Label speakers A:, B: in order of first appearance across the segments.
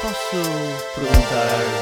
A: Posso perguntar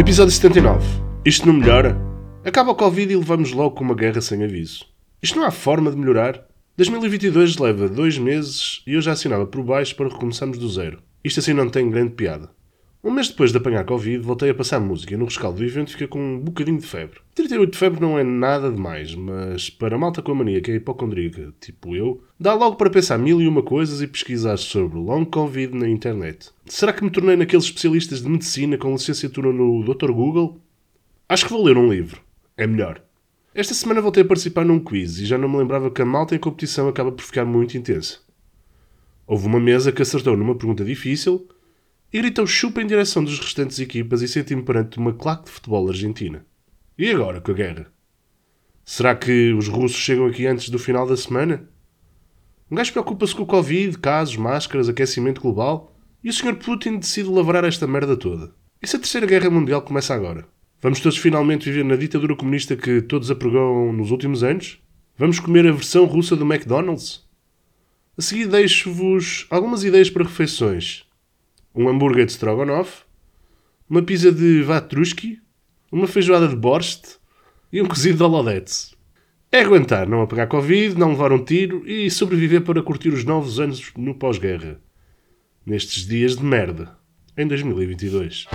A: Episódio 79. Isto não melhora? Acaba o Covid e levamos logo com uma guerra sem aviso. Isto não há forma de melhorar? 2022 leva dois meses e eu já assinava por baixo para recomeçarmos do zero. Isto assim não tem grande piada. Um mês depois de apanhar Covid, voltei a passar música no rescaldo do evento fiquei com um bocadinho de febre. 38 de febre não é nada demais, mas para malta com a mania que é hipocondríaca, tipo eu, dá logo para pensar mil e uma coisas e pesquisar sobre long Covid na internet. Será que me tornei naqueles especialistas de medicina com licenciatura no Dr. Google? Acho que vou ler um livro. É melhor. Esta semana voltei a participar num quiz e já não me lembrava que a malta em competição acaba por ficar muito intensa. Houve uma mesa que acertou numa pergunta difícil e gritou chupa em direção dos restantes equipas e senti-me perante uma claque de futebol argentina. E agora com a guerra? Será que os russos chegam aqui antes do final da semana? Um gajo preocupa-se com o Covid, casos, máscaras, aquecimento global e o Sr. Putin decide lavrar esta merda toda. E se a Terceira Guerra Mundial começa agora? Vamos todos finalmente viver na ditadura comunista que todos apregam nos últimos anos? Vamos comer a versão russa do McDonald's? A seguir deixo-vos algumas ideias para refeições um hambúrguer de stroganoff, uma pizza de vatrushki, uma feijoada de borscht e um cozido de holodetes. É aguentar, não apagar Covid, não levar um tiro e sobreviver para curtir os novos anos no pós-guerra. Nestes dias de merda, em 2022.